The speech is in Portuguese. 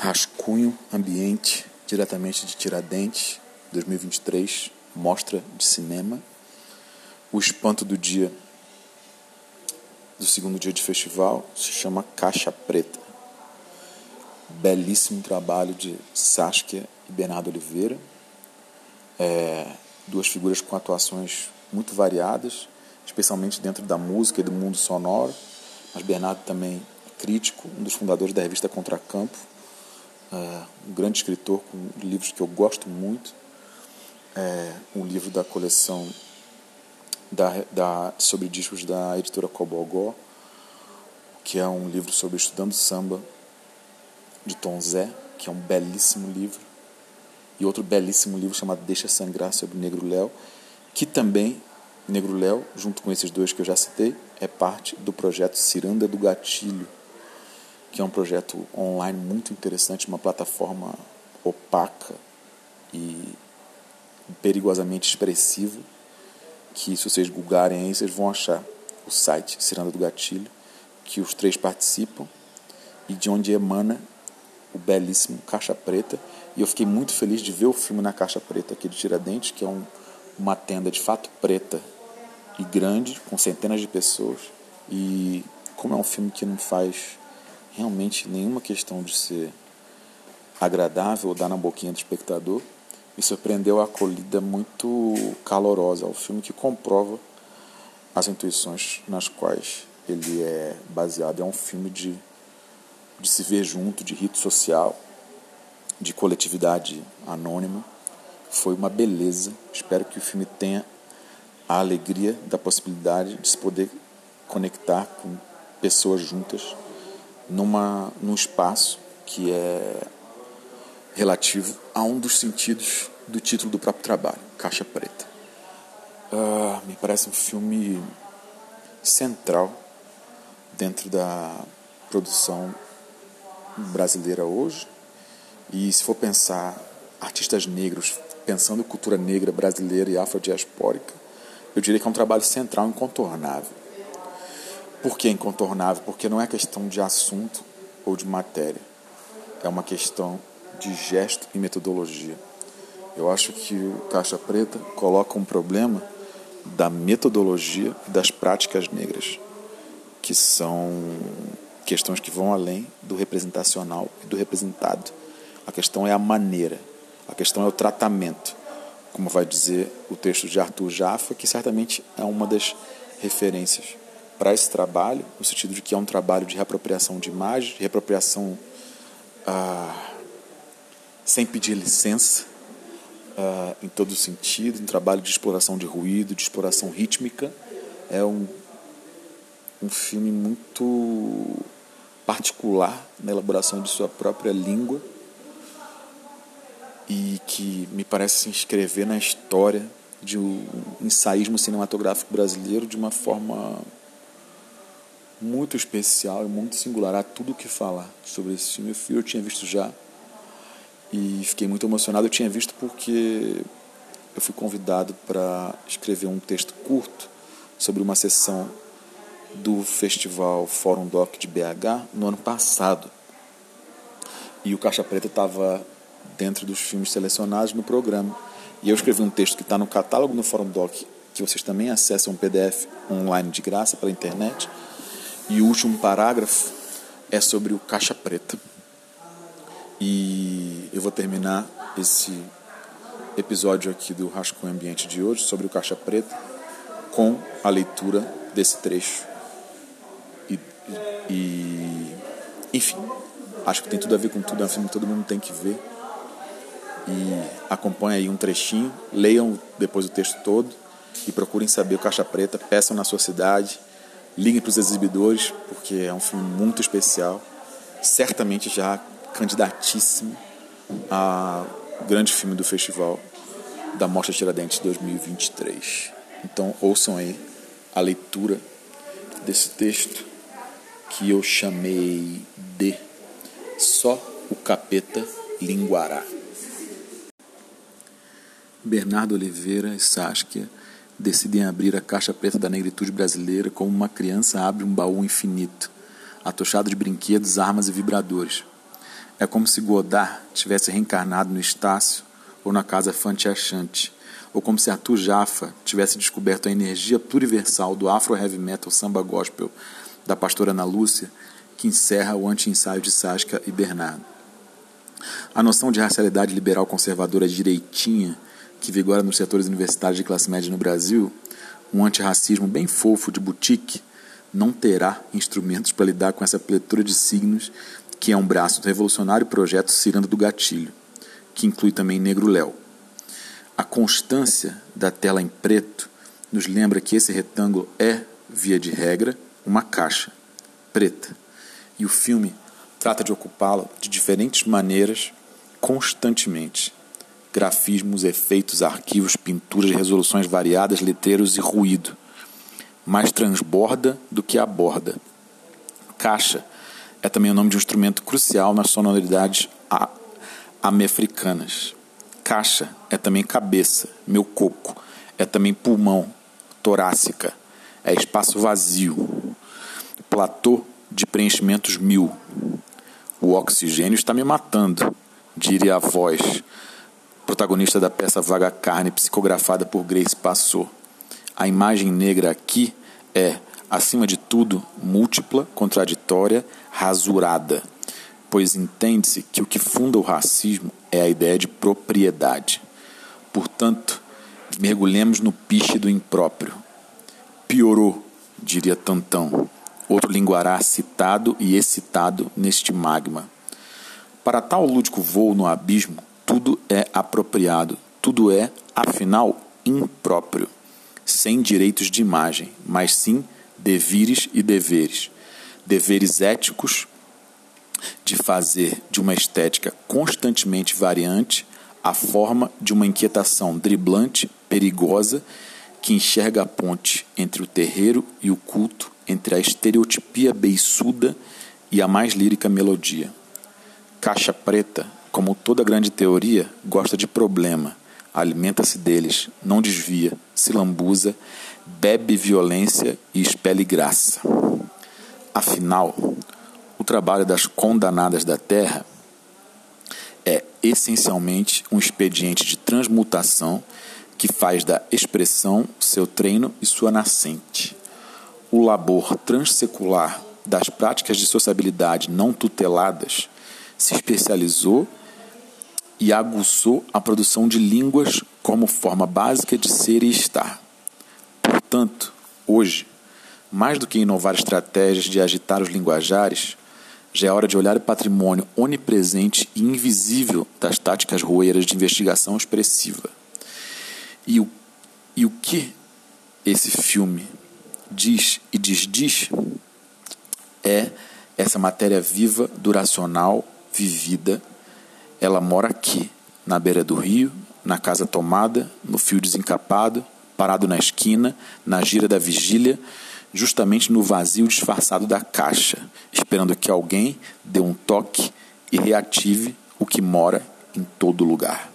Rascunho Ambiente, diretamente de Tiradentes, 2023, mostra de cinema. O espanto do dia, do segundo dia de festival, se chama Caixa Preta. Belíssimo trabalho de Saskia e Bernardo Oliveira. É, duas figuras com atuações muito variadas, especialmente dentro da música e do mundo sonoro. Mas Bernardo também é crítico, um dos fundadores da revista Contracampo é, um grande escritor com livros que eu gosto muito. É, um livro da coleção da, da, sobre discos da editora Cobogó, que é um livro sobre estudando samba de Tom Zé, que é um belíssimo livro. E outro belíssimo livro chamado Deixa Sangrar sobre Negro Léo, que também, Negro Léo, junto com esses dois que eu já citei, é parte do projeto Ciranda do Gatilho, que é um projeto online muito interessante, uma plataforma opaca e perigosamente expressiva, que se vocês googarem aí, vocês vão achar o site Ciranda do Gatilho, que os três participam e de onde emana o belíssimo Caixa Preta. E eu fiquei muito feliz de ver o filme na Caixa Preta aqui de Tiradentes, que é um, uma tenda de fato preta e grande, com centenas de pessoas. E como é um filme que não faz realmente nenhuma questão de ser agradável ou dar na boquinha do espectador, me surpreendeu a acolhida muito calorosa ao filme que comprova as intuições nas quais ele é baseado. É um filme de, de se ver junto, de rito social, de coletividade anônima. Foi uma beleza. Espero que o filme tenha a alegria da possibilidade de se poder conectar com pessoas juntas numa, num espaço que é relativo a um dos sentidos do título do próprio trabalho, Caixa Preta. Uh, me parece um filme central dentro da produção brasileira hoje. E se for pensar artistas negros, pensando cultura negra brasileira e afrodiaspórica, eu diria que é um trabalho central incontornável. Por que incontornável? Porque não é questão de assunto ou de matéria. É uma questão de gesto e metodologia. Eu acho que o Caixa Preta coloca um problema da metodologia das práticas negras, que são questões que vão além do representacional e do representado. A questão é a maneira, a questão é o tratamento, como vai dizer o texto de Arthur Jaffa, que certamente é uma das referências para esse trabalho, no sentido de que é um trabalho de reapropriação de imagem, de reapropriação ah, sem pedir licença, ah, em todo sentido, um trabalho de exploração de ruído, de exploração rítmica. É um, um filme muito particular na elaboração de sua própria língua e que me parece se inscrever na história de um ensaísmo cinematográfico brasileiro de uma forma muito especial e muito singular. Há tudo o que falar sobre esse filme. Eu tinha visto já e fiquei muito emocionado. Eu tinha visto porque eu fui convidado para escrever um texto curto sobre uma sessão do Festival Fórum Doc de BH no ano passado. E o Caixa Preta estava dentro dos filmes selecionados no programa. E eu escrevi um texto que está no catálogo no Fórum Doc, que vocês também acessam um PDF online de graça pela internet e o último parágrafo é sobre o caixa preta. E eu vou terminar esse episódio aqui do Rascunho Ambiente de hoje sobre o caixa preta com a leitura desse trecho. E, e enfim, acho que tem tudo a ver com tudo, é um filme que todo mundo tem que ver. E acompanhe aí um trechinho, leiam depois o texto todo e procurem saber o Caixa Preta, peçam na sua cidade Liguem para os exibidores, porque é um filme muito especial. Certamente já candidatíssimo a grande filme do festival da Mostra Tiradentes 2023. Então ouçam aí a leitura desse texto que eu chamei de Só o Capeta Linguará. Bernardo Oliveira e Saskia decidem abrir a caixa preta da negritude brasileira como uma criança abre um baú infinito, atochado de brinquedos, armas e vibradores. É como se Godard tivesse reencarnado no Estácio ou na casa Fantiachante, ou como se Arthur Jaffa tivesse descoberto a energia pluriversal do afro-heavy metal samba gospel da pastora Ana Lúcia, que encerra o anti-ensaio de Sasca e Bernardo. A noção de racialidade liberal conservadora direitinha que vigora nos setores universitários de classe média no Brasil, um antirracismo bem fofo de boutique, não terá instrumentos para lidar com essa pletura de signos que é um braço do revolucionário projeto Ciranda do Gatilho, que inclui também Negro Léo. A constância da tela em preto nos lembra que esse retângulo é, via de regra, uma caixa preta. E o filme trata de ocupá-la de diferentes maneiras constantemente. Grafismos, efeitos, arquivos, pinturas, resoluções variadas, letreiros e ruído. Mais transborda do que aborda. Caixa é também o nome de um instrumento crucial nas sonoridades amefricanas. Caixa é também cabeça, meu coco, é também pulmão, torácica, é espaço vazio, platô de preenchimentos mil. O oxigênio está me matando, diria a voz, protagonista da peça Vaga Carne, psicografada por Grace Passou. A imagem negra aqui é, acima de tudo, múltipla, contraditória, rasurada, pois entende-se que o que funda o racismo é a ideia de propriedade. Portanto, mergulhemos no piche do impróprio. Piorou, diria Tantão, outro linguará citado e excitado neste magma. Para tal lúdico voo no abismo, tudo é apropriado, tudo é, afinal, impróprio, sem direitos de imagem, mas sim devires e deveres. Deveres éticos de fazer de uma estética constantemente variante a forma de uma inquietação driblante, perigosa, que enxerga a ponte entre o terreiro e o culto, entre a estereotipia beiçuda e a mais lírica melodia. Caixa preta como toda grande teoria, gosta de problema, alimenta-se deles, não desvia, se lambuza, bebe violência e expele graça. Afinal, o trabalho das condanadas da terra é essencialmente um expediente de transmutação que faz da expressão seu treino e sua nascente. O labor transsecular das práticas de sociabilidade não tuteladas se especializou e aguçou a produção de línguas como forma básica de ser e estar. Portanto, hoje, mais do que inovar estratégias de agitar os linguajares, já é hora de olhar o patrimônio onipresente e invisível das táticas roeiras de investigação expressiva. E o, e o que esse filme diz e desdiz é essa matéria viva, duracional, vivida ela mora aqui, na beira do rio, na casa tomada, no fio desencapado, parado na esquina, na gira da vigília, justamente no vazio disfarçado da caixa, esperando que alguém dê um toque e reative o que mora em todo lugar.